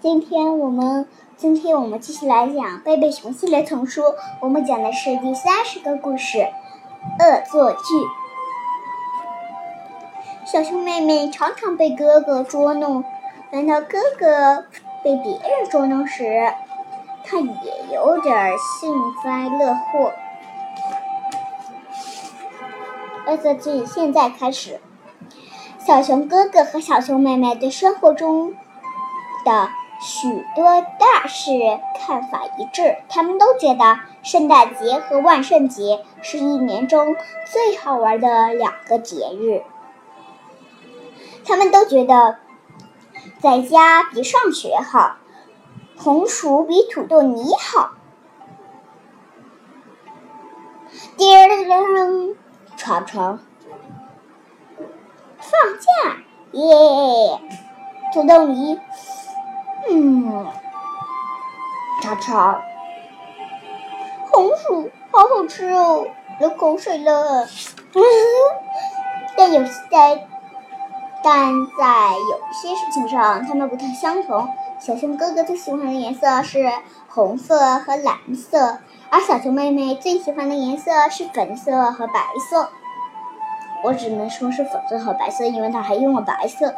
今天我们今天我们继续来讲《贝贝熊》系列丛书，我们讲的是第三十个故事《恶作剧》。小熊妹妹常常被哥哥捉弄，等到哥哥被别人捉弄时，她也有点幸灾乐祸。恶作剧现在开始。小熊哥哥和小熊妹妹对生活中的许多大事看法一致，他们都觉得圣诞节和万圣节是一年中最好玩的两个节日。他们都觉得在家比上学好，红薯比土豆泥好。叮铃铃，床床。放假耶！土豆泥，嗯，叉叉，红薯好好吃哦，流口水了。但有在，但在有些事情上，它们不太相同。小熊哥哥最喜欢的颜色是红色和蓝色，而小熊妹妹最喜欢的颜色是粉色和白色。我只能说是粉色和白色，因为他还用了白色。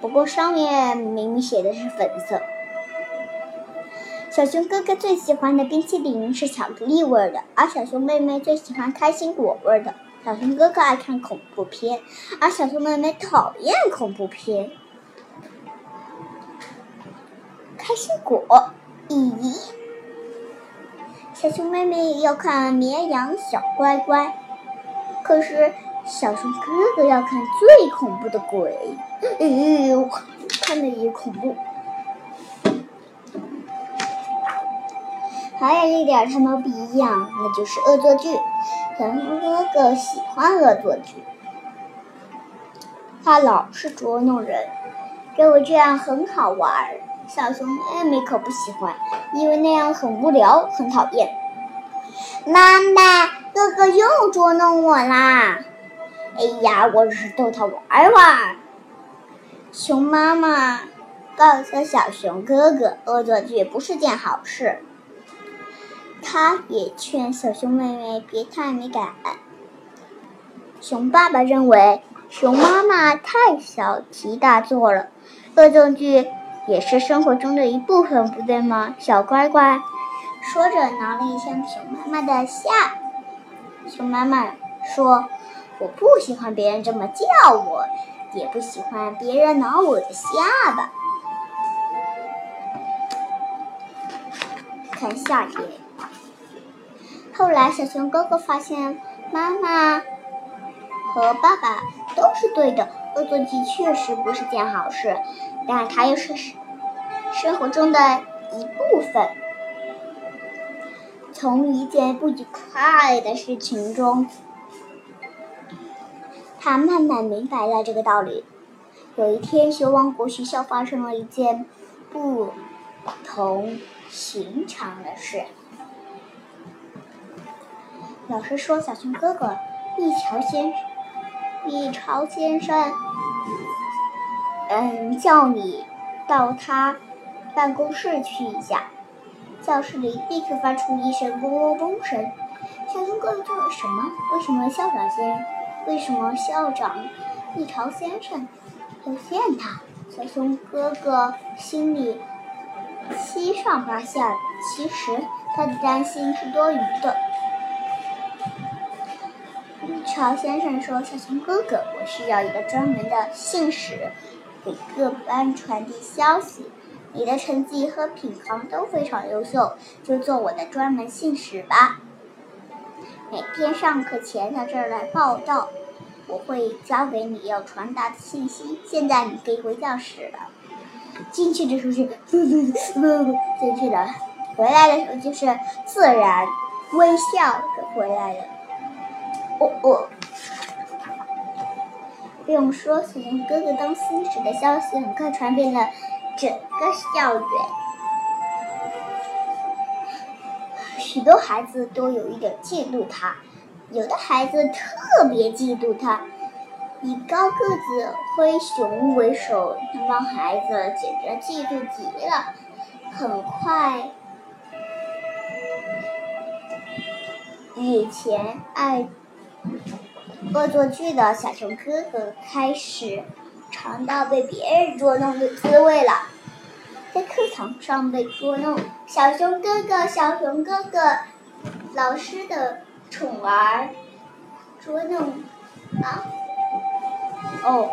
不过上面明明写的是粉色。小熊哥哥最喜欢的冰淇淋是巧克力味的，而小熊妹妹最喜欢开心果味的。小熊哥哥爱看恐怖片，而小熊妹妹讨厌恐怖片。开心果，咦？小熊妹妹要看绵羊小乖乖，可是。小熊哥哥要看最恐怖的鬼，哎呦，看着也恐怖。还有一点他们不一样，那就是恶作剧。小熊哥哥喜欢恶作剧，他老是捉弄人，认为这样很好玩。小熊妹妹可不喜欢，因为那样很无聊，很讨厌。妈妈，哥哥又捉弄我啦！哎呀，我只是逗他玩玩。熊妈妈告诉小熊哥哥，恶作剧不是件好事。他也劝小熊妹妹别太敏感。熊爸爸认为熊妈妈太小题大做了，恶作剧也是生活中的一部分，不对吗？小乖乖说着，挠了一下熊妈妈的下。熊妈妈说。我不喜欢别人这么叫我，也不喜欢别人挠我的下巴。看下一页。后来，小熊哥哥发现妈妈和爸爸都是对的，恶作剧确实不是件好事，但它又是生活中的一部分。从一件不愉快的事情中。他慢慢明白了这个道理。有一天，熊王国学校发生了一件不同寻常的事。老师说：“小熊哥哥，一桥先生，一朝先生，嗯，叫你到他办公室去一下。”教室里立刻发出一声嗡嗡嗡声。小熊哥哥做了什么？为什么校长先？为什么校长一朝先生要见他？小熊哥哥心里七上八下。其实他的担心是多余的。一朝先生说：“小熊哥哥，我需要一个专门的信使，给各班传递消息。你的成绩和品行都非常优秀，就做我的专门信使吧。”每天上课前到这儿来报道，我会交给你要传达的信息。现在你可以回教室了。进去的时候是进去了，回来的时候就是自然微笑着回来了。哦哦，不用说，小熊哥哥当信使的消息很快传遍了整个校园。许多孩子都有一点嫉妒他，有的孩子特别嫉妒他。以高个子灰熊为首，那帮孩子简直嫉妒极了。很快，以前爱恶作剧的小熊哥哥开始尝到被别人捉弄的滋味了。在课堂上被捉弄，小熊哥哥，小熊哥哥，老师的宠儿捉弄啊！哦，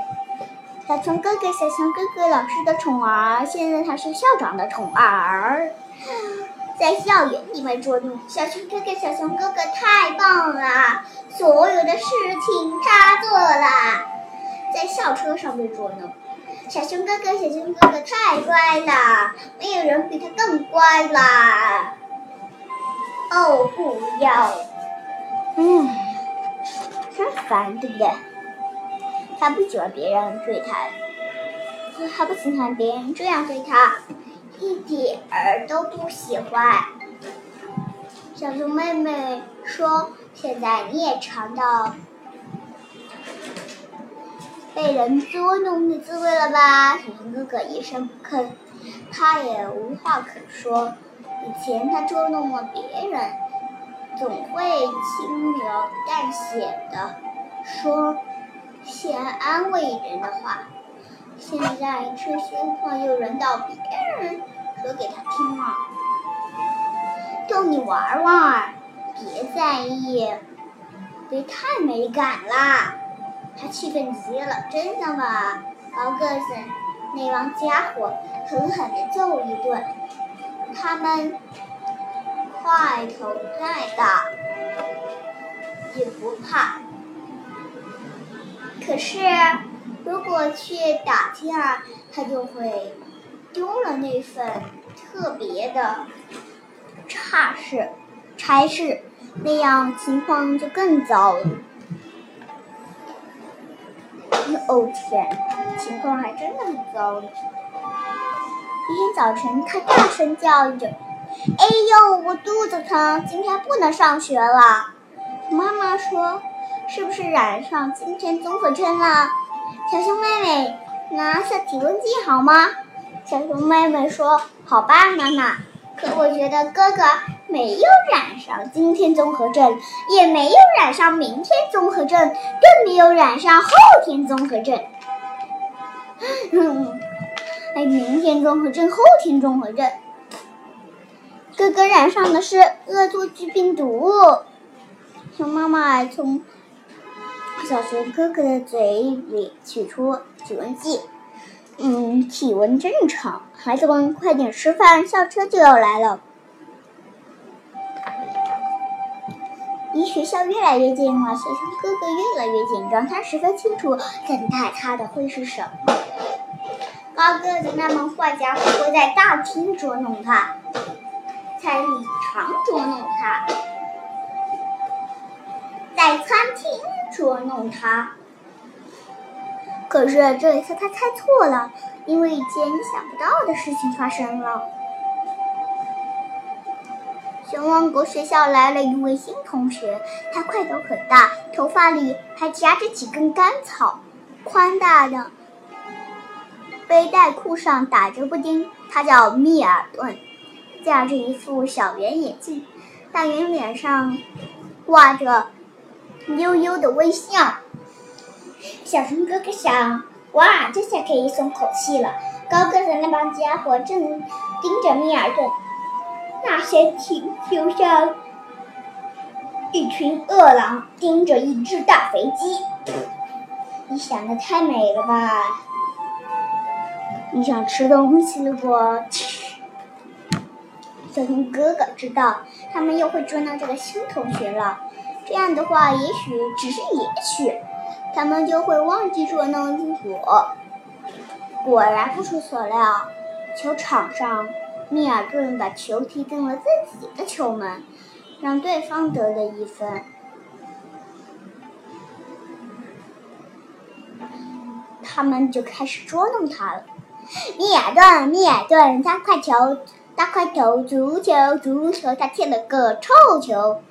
小熊哥哥，小熊哥哥，老师的宠儿，现在他是校长的宠儿，在校园里面捉弄小熊哥哥，小熊哥哥太棒了，所有的事情他做了，在校车上被捉弄，小熊哥哥，小熊哥哥太乖了，没有人比他更乖啦。哦，不要，嗯，真烦，对不对？他不喜欢别人对他，他不喜欢别人这样对他，一点儿都不喜欢。小熊妹妹说：“现在你也尝到被人捉弄的滋味了吧？”小熊哥哥一声不吭，他也无话可说。以前他捉弄了别人，总会轻描淡写的说。些安慰人的话，现在这些话又轮到别人说给他听了。逗你玩玩，别在意，别太没感啦。他气愤极了，真的吗？高个子那帮家伙狠狠地揍一顿，他们块头太大，也不怕。可是，如果去打架，他就会丢了那份特别的差事、差事，那样情况就更糟了。哦天，情况还真的很糟了。一天早晨，他大声叫着：“哎呦，我肚子疼，今天不能上学了。”妈妈说。是不是染上今天综合症了？小熊妹妹，拿下体温计好吗？小熊妹妹说：“好吧，妈妈。”可我觉得哥哥没有染上今天综合症，也没有染上明天综合症，更没有染上后天综合症。嗯，哎，明天综合症，后天综合症。哥哥染上的是恶作剧病毒。熊妈妈从。小熊哥哥的嘴里取出体温计，嗯，体温正常。孩子们，快点吃饭，校车就要来了。离学校越来越近了，小熊哥哥越来越紧张，他十分清楚等待他的会是什么。高个子那帮坏家伙会在大厅捉弄他，在礼堂捉弄他，在餐厅。捉弄他，可是这一次他猜错了，因为一件意想不到的事情发生了。熊王国学校来了一位新同学，他块头很大，头发里还夹着几根干草，宽大的背带裤上打着布丁。他叫密尔顿，架着一副小圆眼镜，大圆脸上挂着。悠悠的微笑，小熊哥哥想：哇，这下可以松口气了。高个子那帮家伙正盯着米尔顿，那些挺就像一群饿狼盯着一只大肥鸡。你想的太美了吧？你想吃东西了不？小熊哥哥知道，他们又会捉弄这个新同学了。这样的话，也许只是也许，他们就会忘记捉弄我。果然不出所料，球场上，密尔顿把球踢进了自己的球门，让对方得了一分。他们就开始捉弄他了。密尔顿，密尔顿，大块球，大块头，足球，足球，他踢了个臭球。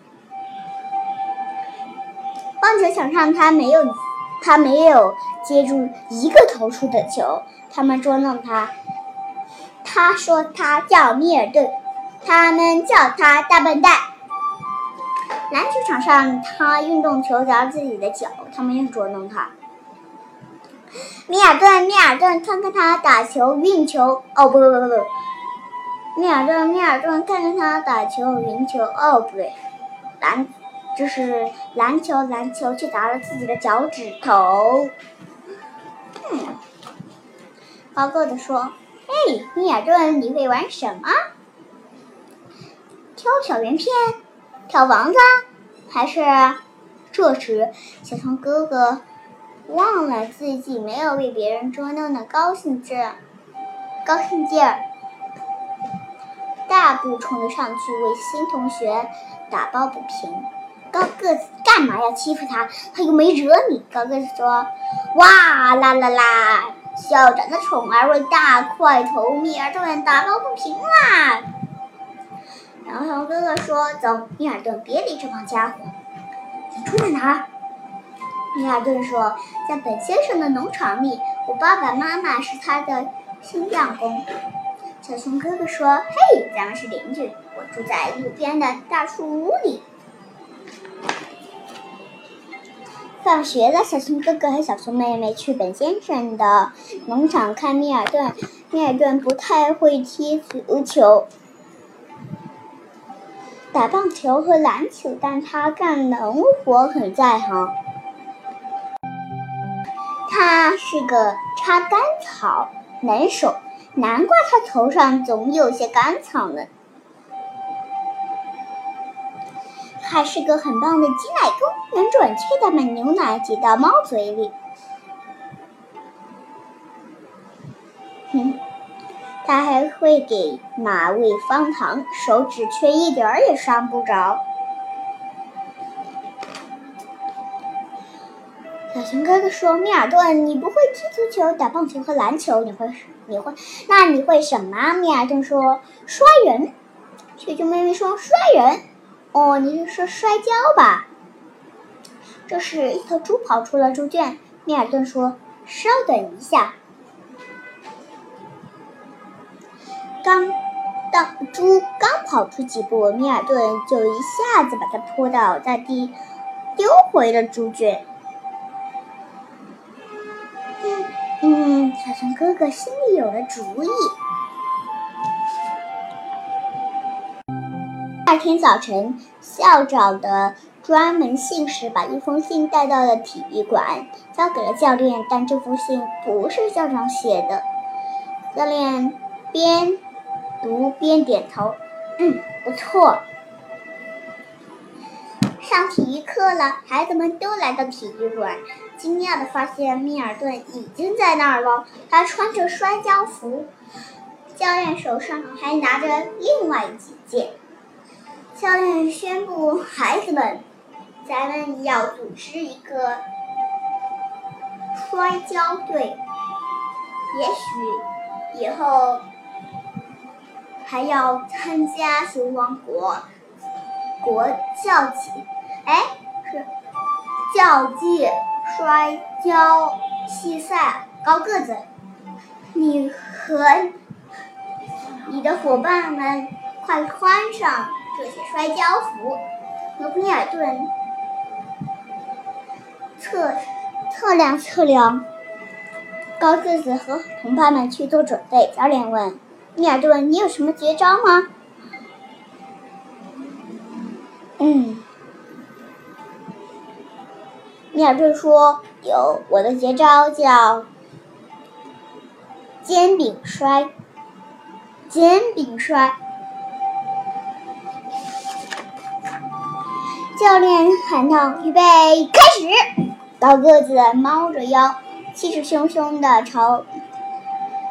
棒球场上，他没有他没有接住一个投出的球。他们捉弄他，他说他叫米尔顿，他们叫他大笨蛋。篮球场上，他运动球砸自己的脚，他们又捉弄他。米尔顿，米尔顿，看看他打球运球，哦不不不不，米尔顿，米尔顿，看看他打球运球，哦不对，篮就是篮球，篮球却砸了自己的脚趾头。嗯，高个子说：“嘿，米尔顿，你会玩什么？跳小圆片，跳房子，还是？”这时，小熊哥哥。忘了自己没有被别人捉弄的高兴劲，高兴劲儿，大步冲了上去为新同学打抱不平。高个子干嘛要欺负他？他又没惹你。高个子说：“哇啦啦啦！校长的宠儿为大块头米尔顿打抱不平啦！”然后哥哥说：“走，米尔顿，别理这帮家伙。你住在哪儿？”米尔顿说：“在本先生的农场里，我爸爸妈妈是他的新匠工。”小熊哥哥说：“嘿，咱们是邻居，我住在路边的大树屋里。”放学了，小熊哥哥和小熊妹妹去本先生的农场看米尔顿。米尔顿不太会踢足球、打棒球和篮球，但他干农活很在行。他是个插干草能手，难怪他头上总有些干草呢。还是个很棒的挤奶工，能准确的把牛奶挤到猫嘴里。哼，他还会给马喂方糖，手指却一点儿也伤不着。小熊哥哥说：“米尔顿，你不会踢足球、打棒球和篮球，你会？你会？那你会什么？”米尔顿说：“摔人。”雪球妹妹说：“摔人？哦，你是说摔跤吧？”这时，一头猪跑出了猪圈。米尔顿说：“稍等一下。”刚当猪刚跑出几步，米尔顿就一下子把它扑倒在地，丢回了猪圈。嗯，小熊哥哥心里有了主意。第二天早晨，校长的专门信使把一封信带到了体育馆，交给了教练。但这封信不是校长写的。教练边读边点头：“嗯，不错。”上体育课了，孩子们都来到体育馆，惊讶地发现米尔顿已经在那儿了。他穿着摔跤服，教练手上还拿着另外几件。教练宣布：“孩子们，咱们要组织一个摔跤队，也许以后还要参加熊王国国教级。”哎，是校际摔跤比赛，高个子，你和你的伙伴们快穿上这些摔跤服。和米尔顿测测量测量，高个子和同伴们去做准备。教练问米尔顿：“你有什么绝招吗？”嗯。米尔顿说：“有，我的绝招叫煎饼摔。煎饼摔。”教练喊道：“预备，开始！”高个子猫着腰，气势汹汹地朝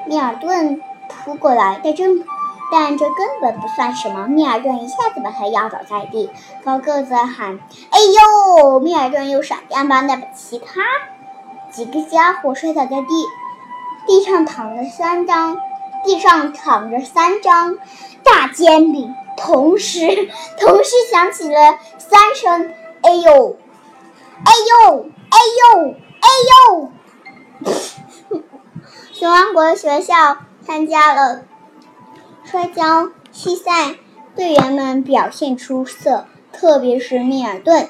米尔顿扑过来，但真。但这根本不算什么，米尔顿一下子把他压倒在地。高个子喊：“哎呦！”米尔顿又闪电般的把其他几个家伙摔倒在地，地上躺着三张，地上躺着三张大煎饼，同时 同时响起了三声：“哎呦！哎呦！哎呦！哎呦熊王国学校参加了摔跤比赛，队员们表现出色，特别是密尔顿，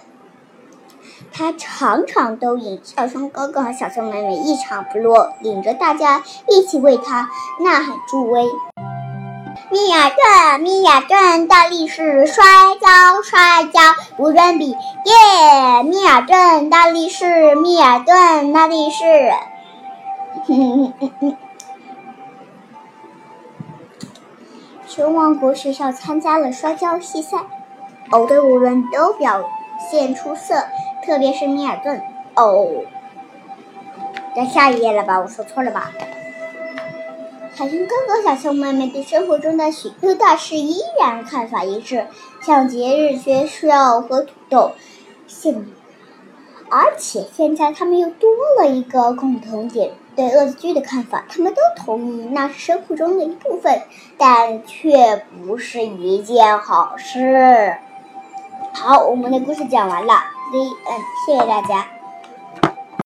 他场场都赢。小熊哥哥和小熊妹妹一场不落，领着大家一起为他呐喊助威。米尔顿，米尔顿，大力士摔跤，摔跤无人比。耶！米尔顿，大力士，米尔顿，大力士。熊王国学校参加了摔跤比赛，哦，队伍人都表现出色，特别是米尔顿。哦，在下一页了吧？我说错了吧？小熊哥哥、小熊妹妹对生活中的许多大事依然看法一致，像节日、学校和土豆。现，而且现在他们又多了一个共同点：对恶作剧的看法。他们都同意那是生活中的一部分，但却不是一件好事。好，我们的故事讲完了 Z N，谢谢大家。